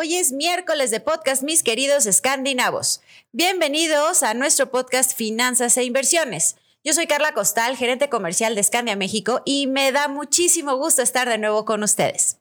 Hoy es miércoles de podcast, mis queridos escandinavos. Bienvenidos a nuestro podcast Finanzas e Inversiones. Yo soy Carla Costal, gerente comercial de Scandia México, y me da muchísimo gusto estar de nuevo con ustedes.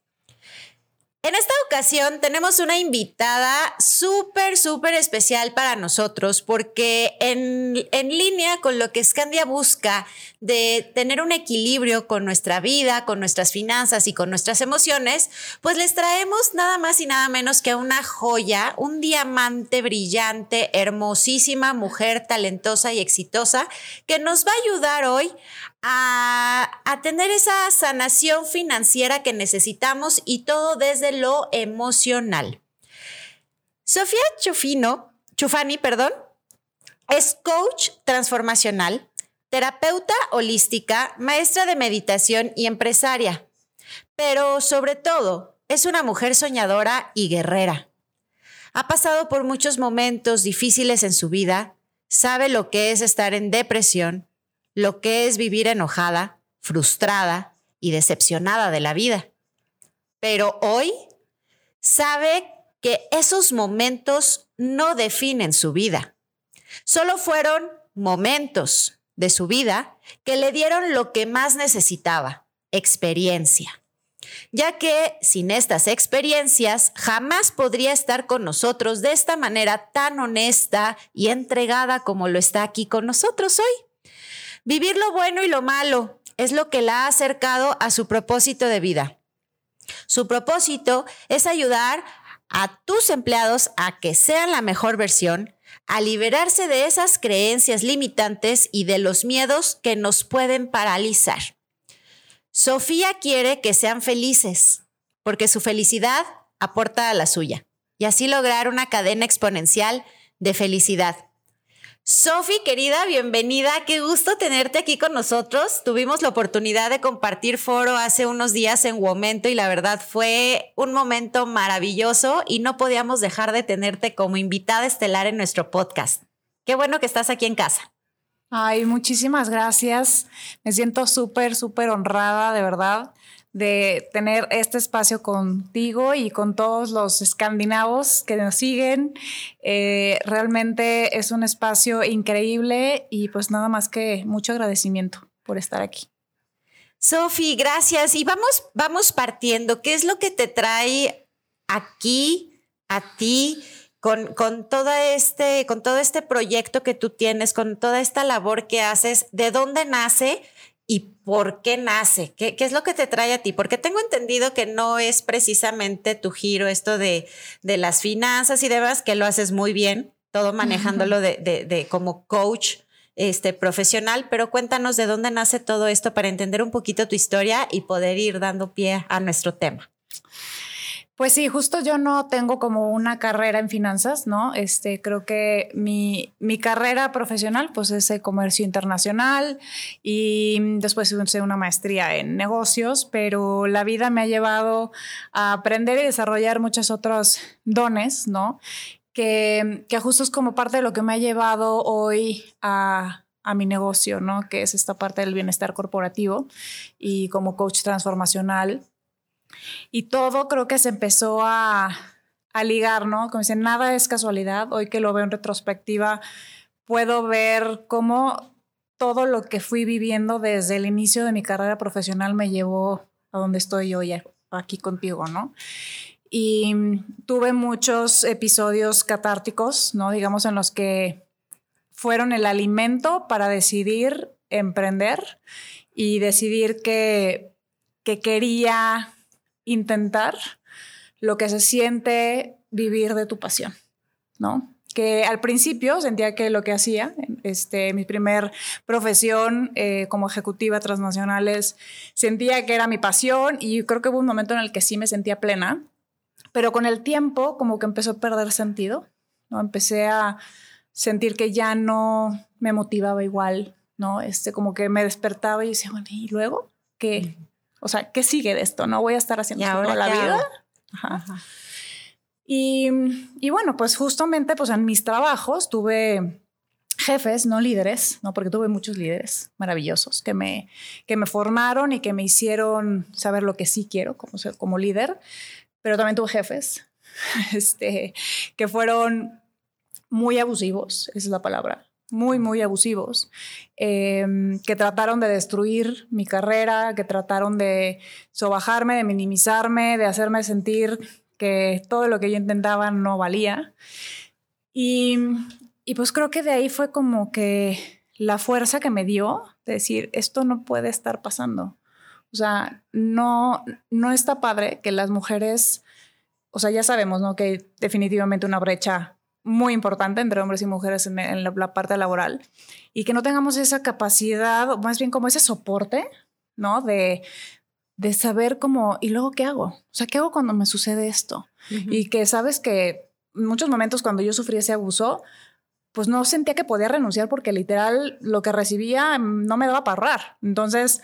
En esta ocasión tenemos una invitada súper, súper especial para nosotros porque en, línea con lo que Scandia busca de tener un equilibrio con nuestra vida, con nuestras finanzas y con nuestras emociones, pues les traemos nada más y nada menos que una joya, un diamante brillante, hermosísima mujer talentosa y exitosa que nos va a ayudar hoy a, tener esa sanación financiera que necesitamos y todo desde lo emocional. Sofía Chufino, Chufani, perdón, es coach transformacional, terapeuta holística, maestra de meditación y empresaria. Pero sobre todo, es una mujer soñadora y guerrera. Ha pasado por muchos momentos difíciles en su vida, sabe lo que es estar en depresión, lo que es vivir enojada, frustrada y decepcionada de la vida. Pero hoy sabe que esos momentos no definen su vida. Solo fueron momentos de su vida que le dieron lo que más necesitaba, experiencia. Ya que sin estas experiencias jamás podría estar con nosotros de esta manera tan honesta y entregada como lo está aquí con nosotros hoy. Vivir lo bueno y lo malo es lo que la ha acercado a su propósito de vida. Su propósito es ayudar a tus empleados a que sean la mejor versión, a liberarse de esas creencias limitantes y de los miedos que nos pueden paralizar. Sofía quiere que sean felices, porque su felicidad aporta a la suya, y así lograr una cadena exponencial de felicidad. Sofi, querida, bienvenida. Qué gusto tenerte aquí con nosotros. Tuvimos la oportunidad de compartir foro hace unos días en Momento y la verdad fue un momento maravilloso y no podíamos dejar de tenerte como invitada estelar en nuestro podcast. Qué bueno que estás aquí en casa. Ay, muchísimas gracias. Me siento súper, súper honrada, de verdad de tener este espacio contigo y con todos los escandinavos que nos siguen. Eh, realmente es un espacio increíble y pues nada más que mucho agradecimiento por estar aquí. Sofi, gracias. Y vamos, vamos partiendo. ¿Qué es lo que te trae aquí, a ti, con, con, todo este, con todo este proyecto que tú tienes, con toda esta labor que haces? ¿De dónde nace? Y por qué nace, ¿Qué, es lo que te trae a ti, porque tengo entendido que no es precisamente tu giro esto de, las finanzas y demás, que lo haces muy bien, todo manejándolo de, como coach este, profesional, pero cuéntanos de dónde nace todo esto para entender un poquito tu historia y poder ir dando pie a nuestro tema. Pues sí, justo yo no tengo como una carrera en finanzas, ¿no? Este, creo que mi, mi carrera profesional pues es el comercio internacional y después hice una maestría en negocios, pero la vida me ha llevado a aprender y desarrollar muchos otros dones, ¿no? Que, que justo es como parte de lo que me ha llevado hoy a, a mi negocio, ¿no? Que es esta parte del bienestar corporativo y como coach transformacional y todo creo que se empezó a, a ligar, ¿no? Como dicen, nada es casualidad. Hoy que lo veo en retrospectiva, puedo ver cómo todo lo que fui viviendo desde el inicio de mi carrera profesional me llevó a donde estoy hoy aquí contigo, ¿no? Y tuve muchos episodios catárticos, ¿no? Digamos, en los que fueron el alimento para decidir emprender y decidir que, que quería intentar lo que se siente vivir de tu pasión, ¿no? Que al principio sentía que lo que hacía, este, mi primer profesión eh, como ejecutiva transnacionales, sentía que era mi pasión y creo que hubo un momento en el que sí me sentía plena, pero con el tiempo como que empezó a perder sentido, ¿no? Empecé a sentir que ya no me motivaba igual, ¿no? Este, como que me despertaba y decía, bueno, ¿y luego qué? O sea, ¿qué sigue de esto? ¿No voy a estar haciendo esto toda la vida? Ajá. Y, y, bueno, pues justamente pues en mis trabajos tuve jefes, no líderes, ¿no? porque tuve muchos líderes maravillosos que me, que me formaron y que me hicieron saber lo que sí quiero como, ser, como líder, pero también tuve jefes este, que fueron muy abusivos, esa es la palabra, muy, muy abusivos, em, que trataron de destruir mi carrera, que trataron de sobajarme, de minimizarme, de hacerme sentir que todo lo que yo intentaba no valía. Y, y pues creo que de ahí fue como que la fuerza que me dio de decir, esto no puede estar pasando. O sea, no, no está padre que las mujeres, o sea, ya sabemos, ¿no? Que hay definitivamente una brecha muy importante entre hombres y mujeres en, la, parte laboral y que no tengamos esa capacidad, o más bien como ese soporte, ¿no? De, de saber cómo, ¿y luego qué hago? O sea, ¿qué hago cuando me sucede esto? Y que sabes que en muchos momentos cuando yo sufrí ese abuso, pues no sentía que podía renunciar porque literal lo que recibía no me daba para ahorrar. Entonces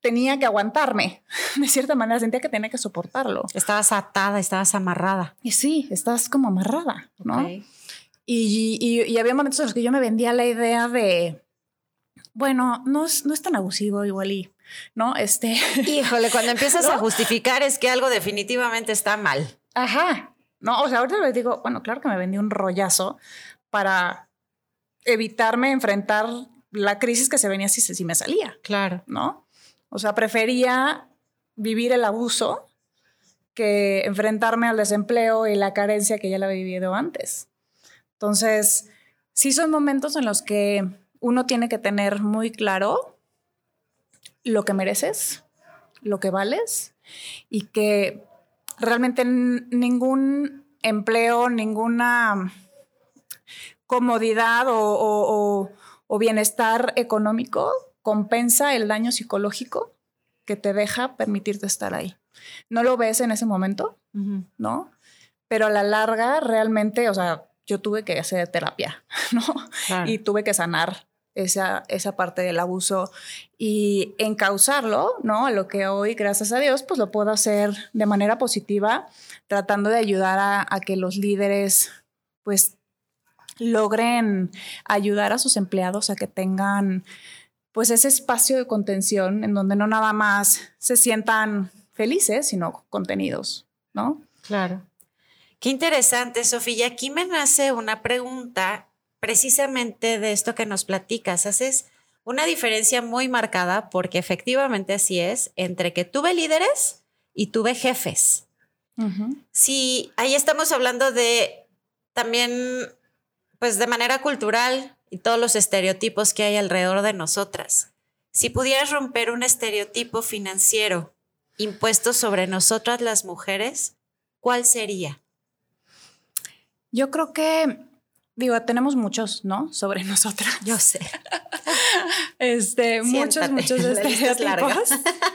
tenía que aguantarme. De cierta manera sentía que tenía que soportarlo. Estabas atada, estabas amarrada. Y sí, estabas como amarrada, ¿no? Y, y, había momentos en los que yo me vendía la idea de, bueno, no es, no es tan abusivo igual y ¿no? Este. Híjole, cuando empiezas a justificar es que algo definitivamente está mal. Ajá. No, o sea, ahorita les digo, bueno, claro que me vendí un rollazo para evitarme enfrentar la crisis que se venía si, si me salía. Claro. ¿No? O sea, prefería vivir el abuso que enfrentarme al desempleo y la carencia que ya la había vivido antes. Entonces, sí son momentos en los que uno tiene que tener muy claro lo que mereces, lo que vales y que realmente ningún empleo, ninguna comodidad o, bienestar económico compensa el daño psicológico que te deja permitirte estar ahí. No lo ves en ese momento, ¿no? Pero a la larga realmente, o sea, yo tuve que hacer terapia, ¿no? Y tuve que sanar esa, esa parte del abuso y encauzarlo, ¿no? A lo que hoy, gracias a Dios, pues lo puedo hacer de manera positiva, tratando de ayudar a, a que los líderes, pues, logren ayudar a sus empleados a que tengan, pues, ese espacio de contención en donde no nada más se sientan felices, sino contenidos, ¿no? Claro. Qué interesante, Sofía. Aquí me nace una pregunta precisamente de esto que nos platicas. Haces una diferencia muy marcada, porque efectivamente así es, entre que tuve líderes y tuve jefes. Sí, ahí estamos hablando de también, pues de manera cultural y todos los estereotipos que hay alrededor de nosotras. Si pudieras romper un estereotipo financiero impuesto sobre nosotras las mujeres, ¿cuál sería? Yo creo que Digo, tenemos muchos, ¿no? Sobre nosotras. Yo sé. este, muchos, muchos estereotipos.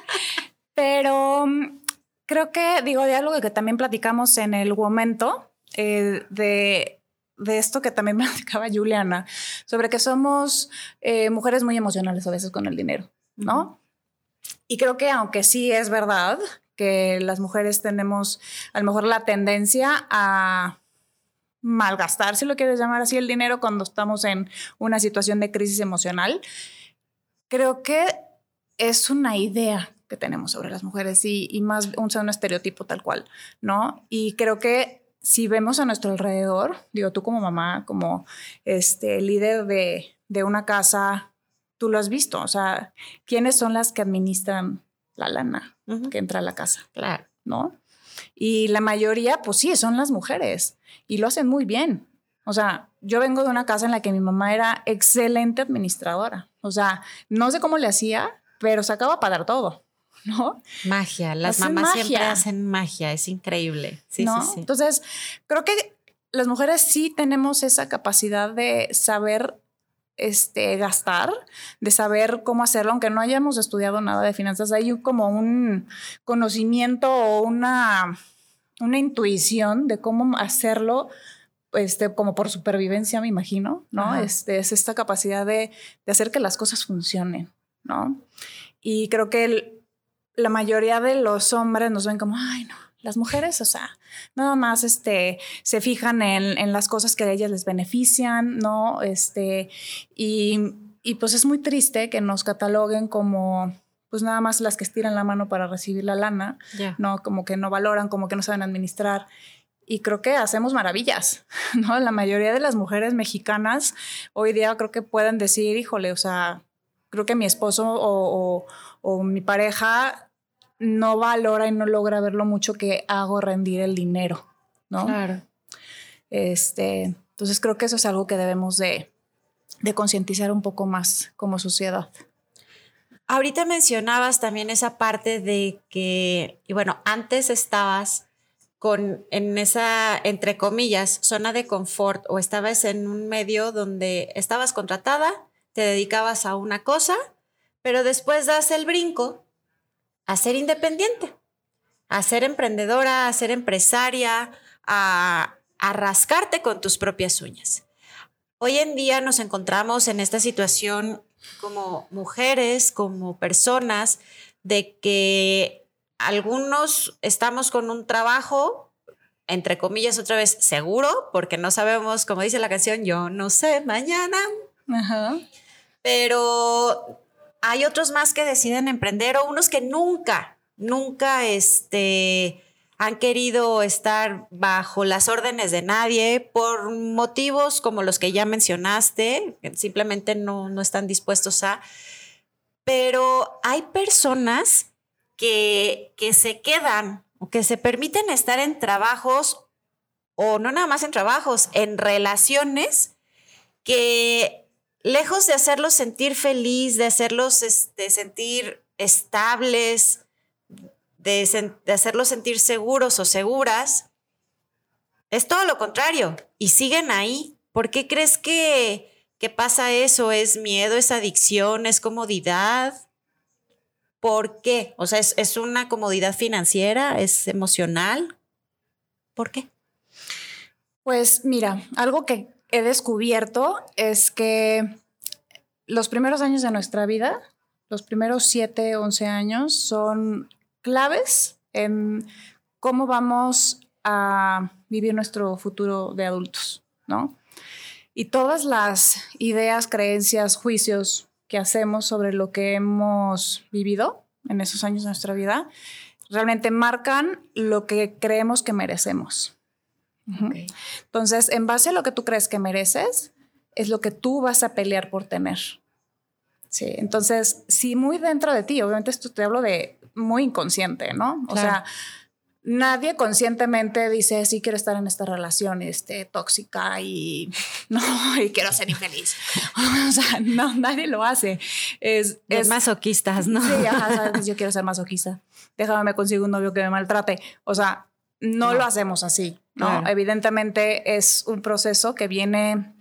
Pero mm, creo que, digo, de algo que también platicamos en el momento, eh, de, de, esto que también me platicaba Juliana, sobre que somos eh, mujeres muy emocionales a veces con el dinero, ¿no? Y creo que aunque sí es verdad que las mujeres tenemos a lo mejor la tendencia a malgastar, si lo quieres llamar así, el dinero cuando estamos en una situación de crisis emocional. Creo que es una idea que tenemos sobre las mujeres y, y más un, un estereotipo tal cual, ¿no? Y creo que si vemos a nuestro alrededor, digo tú como mamá, como este líder de, de una casa, tú lo has visto, o sea, ¿quiénes son las que administran la lana que entra a la casa? Claro. ¿No? Y la mayoría, pues sí, son las mujeres y lo hacen muy bien. O sea, yo vengo de una casa en la que mi mamá era excelente administradora. O sea, no sé cómo le hacía, pero sacaba para dar todo, ¿no? Magia, las mamás siempre hacen magia, es increíble. Sí, sí, sí. Entonces, creo que las mujeres sí tenemos esa capacidad de saber este, gastar, de saber cómo hacerlo, aunque no hayamos estudiado nada de finanzas, hay como un conocimiento o una una intuición de cómo hacerlo, este, como por supervivencia, me imagino, ¿no? Este, es esta capacidad de, de, hacer que las cosas funcionen, ¿no? Y creo que la mayoría de los hombres nos ven como, ay, no, las mujeres, o sea, nada más este, se fijan en, en, las cosas que a ellas les benefician, ¿no? Este, y, y pues es muy triste que nos cataloguen como pues nada más las que estiran la mano para recibir la lana, no como que no valoran, como que no saben administrar. Y creo que hacemos maravillas, ¿no? La mayoría de las mujeres mexicanas hoy día creo que pueden decir, híjole, o sea, creo que mi esposo o, o, o mi pareja no valora y no logra ver lo mucho que hago rendir el dinero, ¿no? Claro. Este, entonces creo que eso es algo que debemos de, de concientizar un poco más como sociedad. Ahorita mencionabas también esa parte de que, y bueno, antes estabas con, en esa, entre comillas, zona de confort o estabas en un medio donde estabas contratada, te dedicabas a una cosa, pero después das el brinco a ser independiente, a ser emprendedora, a ser empresaria, a, a rascarte con tus propias uñas. Hoy en día nos encontramos en esta situación como mujeres, como personas, de que algunos estamos con un trabajo, entre comillas, otra vez seguro, porque no sabemos, como dice la canción, yo no sé mañana. Pero hay otros más que deciden emprender o unos que nunca, nunca este, han querido estar bajo las órdenes de nadie por motivos como los que ya mencionaste, simplemente no, no están dispuestos a. Pero hay personas que, que se quedan o que se permiten estar en trabajos o no nada más en trabajos, en relaciones que lejos de hacerlos sentir feliz, de hacerlos este, sentir estables, de, hacerlos sentir seguros o seguras, es todo lo contrario y siguen ahí. ¿Por qué crees que, que pasa eso? ¿Es miedo, es adicción, es comodidad? ¿Por qué? O sea, ¿es, ¿es, una comodidad financiera? ¿Es emocional? ¿Por qué? Pues mira, algo que he descubierto es que los primeros años de nuestra vida, los primeros 7, 11 años, son claves en cómo vamos a vivir nuestro futuro de adultos, ¿no? Y todas las ideas, creencias, juicios que hacemos sobre lo que hemos vivido en esos años de nuestra vida, realmente marcan lo que creemos que merecemos. Entonces, en base a lo que tú crees que mereces, es lo que tú vas a pelear por tener. Sí, entonces, si muy dentro de ti, obviamente esto te hablo de muy inconsciente, ¿no? O sea, nadie conscientemente dice, sí, quiero estar en esta relación este, tóxica y no, y quiero ser infeliz. o sea, no, nadie lo hace. Es, es masoquistas, ¿no? Sí, ajá, yo quiero ser masoquista. Déjame me consigo un novio que me maltrate. O sea, no, lo hacemos así, ¿no? Evidentemente es un proceso que viene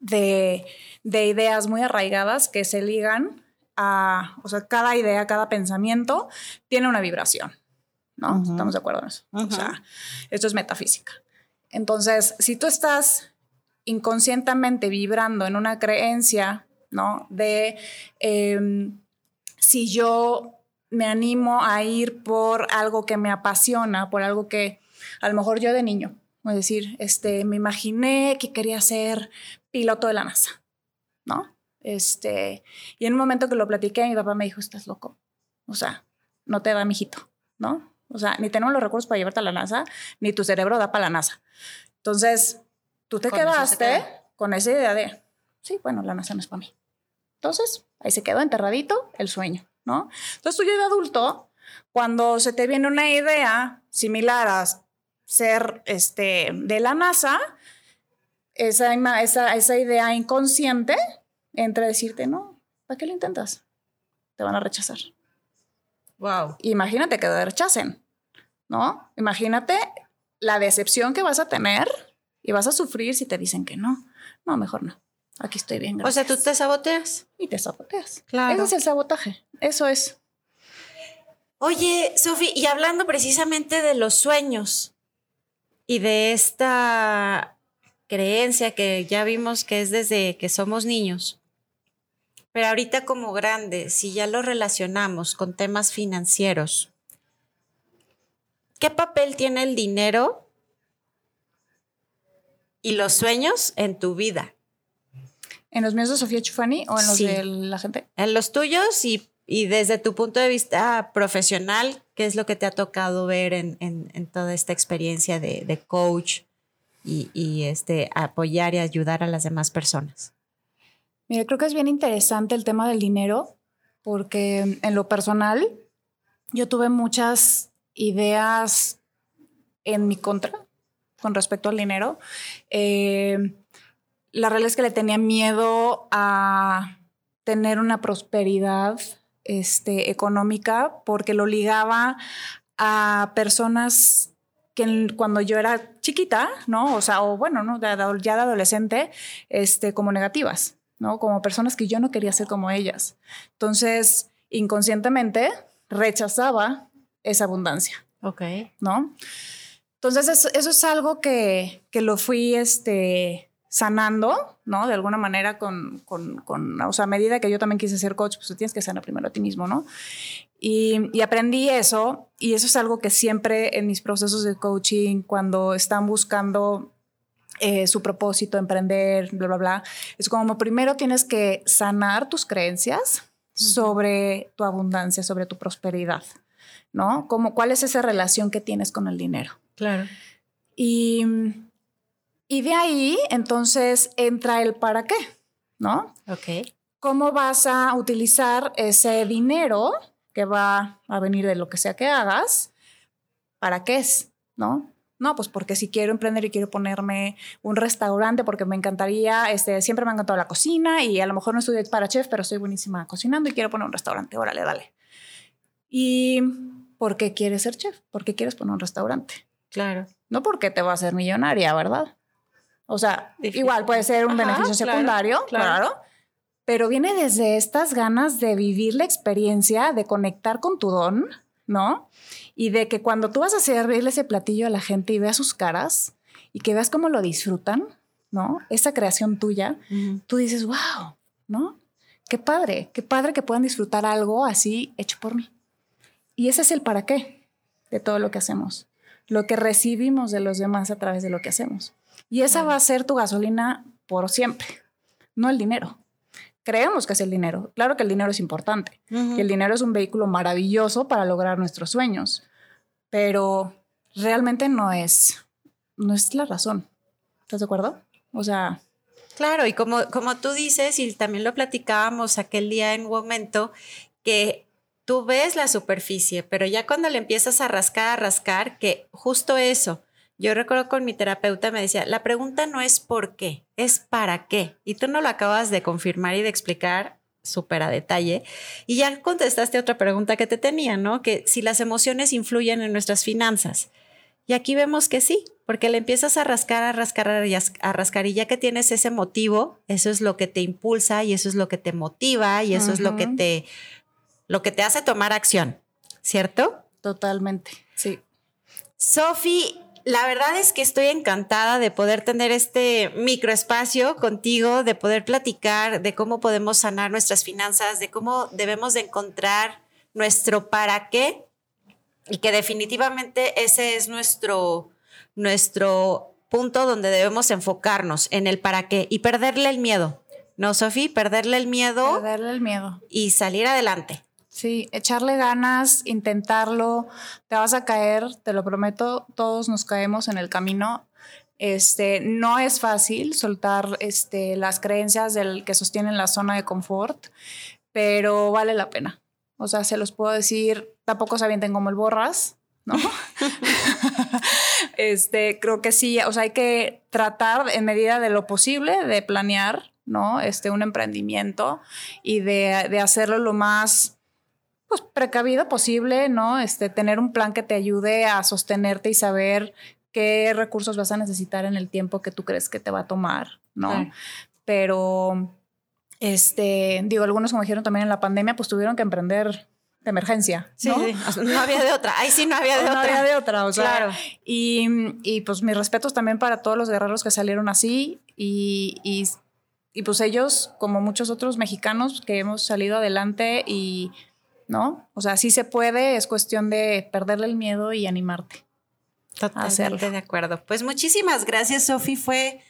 de, ideas muy arraigadas que se ligan a, o sea, cada idea, cada pensamiento tiene una vibración, ¿no? Estamos de acuerdo en eso. O sea, esto es metafísica. Entonces, si tú estás inconscientemente vibrando en una creencia, ¿no? De em, si yo me animo a ir por algo que me apasiona, por algo que a lo mejor yo de niño, es decir, este, me imaginé que quería ser piloto de la NASA, ¿no? Este, y en un momento que lo platiqué, mi papá me dijo, estás loco. O sea, no te da, mijito, ¿no? O sea, ni tenemos los recursos para llevarte a la NASA, ni tu cerebro da para la NASA. Entonces, tú te quedaste con esa idea de, sí, bueno, la NASA no es para mí. Entonces, ahí se quedó enterradito el sueño, ¿no? Entonces, tú ya de adulto, cuando se te viene una idea similar a ser este, de la NASA, esa, esa, esa idea inconsciente entre decirte, no, ¿para qué lo intentas? Te van a rechazar. Wow. Imagínate que te rechacen, ¿no? Imagínate la decepción que vas a tener y vas a sufrir si te dicen que no. No, mejor no. Aquí estoy bien. O sea, tú te saboteas. Y te saboteas. Claro. Ese es el sabotaje. Eso es. Oye, Sofi, y hablando precisamente de los sueños, y de esta creencia que ya vimos que es desde que somos niños. Pero ahorita como grandes, si ya lo relacionamos con temas financieros, ¿qué papel tiene el dinero y los sueños en tu vida? ¿En los míos de Sofía Chufani o en los Sí. de la gente? En los tuyos y, y desde tu punto de vista profesional, ¿qué es lo que te ha tocado ver en, toda esta experiencia de, coach y, y, este, apoyar y ayudar a las demás personas? Mira, creo que es bien interesante el tema del dinero, porque en lo personal yo tuve muchas ideas en mi contra con respecto al dinero. Eh, la realidad es que le tenía miedo a tener una prosperidad este, económica porque lo ligaba a personas que cuando yo era chiquita, ¿no? O sea, o bueno, ¿no? Ya de adolescente, este, como negativas, ¿no? Como personas que yo no quería ser como ellas. Entonces, inconscientemente rechazaba esa abundancia. Ok. ¿no? Entonces, eso, eso es algo que, que lo fui este, sanando, ¿no? De alguna manera con, con, con, o sea, a medida que yo también quise ser coach, pues tú tienes que sanar primero a ti mismo, ¿no? Y, y aprendí eso, y eso es algo que siempre en mis procesos de coaching, cuando están buscando eh, su propósito, emprender, bla, bla, bla, es como primero tienes que sanar tus creencias sobre tu abundancia, sobre tu prosperidad, ¿no? Como, ¿Cuál es esa relación que tienes con el dinero? Claro. Y, y de ahí, entonces, entra el para qué, ¿no? Ok. ¿Cómo vas a utilizar ese dinero que va a venir de lo que sea que hagas? ¿Para qué es? ¿No? No, pues porque si quiero emprender y quiero ponerme un restaurante, porque me encantaría, este, siempre me ha encantado la cocina y a lo mejor no estudié para chef, pero soy buenísima cocinando y quiero poner un restaurante, órale, dale. ¿Y por qué quieres ser chef? ¿Por qué quieres poner un restaurante? Claro. No porque te va a hacer millonaria, ¿verdad? O sea, Difícil. igual puede ser un Ajá, beneficio secundario, claro. claro. pero viene desde estas ganas de vivir la experiencia, de conectar con tu don, ¿no? Y de que cuando tú vas a servirle ese platillo a la gente y veas sus caras y que veas cómo lo disfrutan, ¿no? Esa creación tuya, tú dices, wow, ¿no? Qué padre, qué padre que puedan disfrutar algo así hecho por mí. Y ese es el para qué de todo lo que hacemos, lo que recibimos de los demás a través de lo que hacemos. Y esa va a ser tu gasolina por siempre, no el dinero. Creemos que es el dinero. Claro que el dinero es importante. Y el dinero es un vehículo maravilloso para lograr nuestros sueños, pero realmente no es, no es la razón. ¿Estás de acuerdo? O sea, Claro, y como, como tú dices, y también lo platicábamos aquel día en un momento, que tú ves la superficie, pero ya cuando le empiezas a rascar, a rascar, que justo eso, yo recuerdo con mi terapeuta me decía, la pregunta no es por qué, es para qué. Y tú no lo acabas de confirmar y de explicar súper a detalle. Y ya contestaste otra pregunta que te tenía, ¿no? Que si las emociones influyen en nuestras finanzas. Y aquí vemos que sí, porque le empiezas a rascar, a rascar, a ras- a rascar y ya que tienes ese motivo, eso es lo que te impulsa y eso es lo que te motiva y eso es lo que te lo que te hace tomar acción, ¿cierto? totalmente. Sí. Sofi, la verdad es que estoy encantada de poder tener este microespacio contigo, de poder platicar de cómo podemos sanar nuestras finanzas, de cómo debemos de encontrar nuestro para qué y que definitivamente ese es nuestro, nuestro punto donde debemos enfocarnos en el para qué y perderle el miedo. ¿No, Sofi? Perderle el miedo Perderle el miedo. y salir adelante. Sí, echarle ganas, intentarlo, te vas a caer, te lo prometo, todos nos caemos en el camino. Este, no es fácil soltar este, las creencias del que sostienen la zona de confort, pero vale la pena. O sea, se los puedo decir, tampoco se avienten como el borras, ¿no? este, creo que sí, o sea, hay que tratar en medida de lo posible de planear, ¿no? Este, un emprendimiento y de, de hacerlo lo más pues precavido posible, ¿no? Este, tener un plan que te ayude a sostenerte y saber qué recursos vas a necesitar en el tiempo que tú crees que te va a tomar, ¿no? Claro. Pero, este, digo, algunos como dijeron también en la pandemia, pues tuvieron que emprender de emergencia. Sí, ¿no? había de otra. Ahí sí no había de otra. No había de otra, o sea. Claro. Y, y, pues mis respetos también para todos los guerreros que salieron así y, y, y, pues ellos, como muchos otros mexicanos que hemos salido adelante y, ¿no? O sea, sí se puede, es cuestión de perderle el miedo y animarte. Totalmente de acuerdo. Pues muchísimas gracias, Sofi. Fue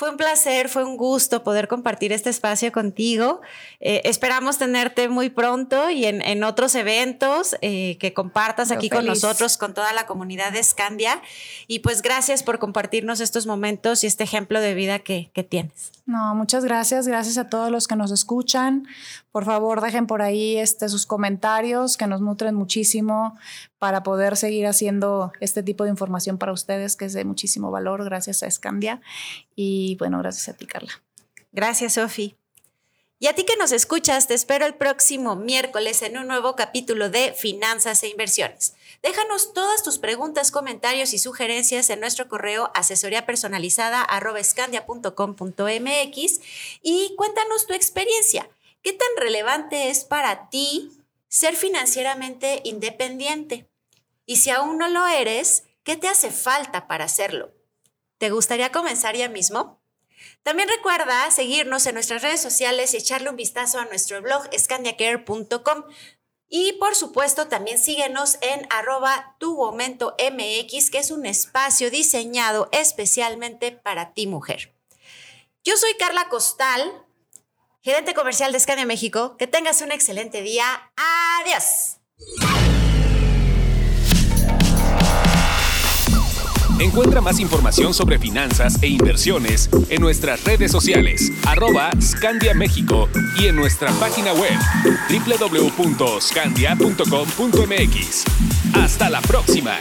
fue un placer, fue un gusto poder compartir este espacio contigo. Eh, esperamos tenerte muy pronto y en, otros eventos eh, que compartas aquí con nosotros, con toda la comunidad de Scandia. Y pues gracias por compartirnos estos momentos y este ejemplo de vida que, que tienes. No, muchas gracias. Gracias a todos los que nos escuchan. Por favor, dejen por ahí este, sus comentarios que nos nutren muchísimo para poder seguir haciendo este tipo de información para ustedes, que es de muchísimo valor, gracias a Scandia. Y bueno, gracias a ti, Carla. Gracias, Sofi. Y a ti que nos escuchas, te espero el próximo miércoles en un nuevo capítulo de Finanzas e Inversiones. Déjanos todas tus preguntas, comentarios y sugerencias en nuestro correo asesoría personalizada y cuéntanos tu experiencia. ¿Qué tan relevante es para ti ser financieramente independiente? Y si aún no lo eres, ¿qué te hace falta para hacerlo? ¿Te gustaría comenzar ya mismo? También recuerda seguirnos en nuestras redes sociales y echarle un vistazo a nuestro blog scandiacare.com. Y por supuesto, también síguenos en arroba tu momento MX, que es un espacio diseñado especialmente para ti, mujer. Yo soy Carla Costal, gerente comercial de Scania México. Que tengas un excelente día. Adiós. Encuentra más información sobre finanzas e inversiones en nuestras redes sociales, arroba Scandia México y en nuestra página web www.scandia.com.mx. Hasta la próxima.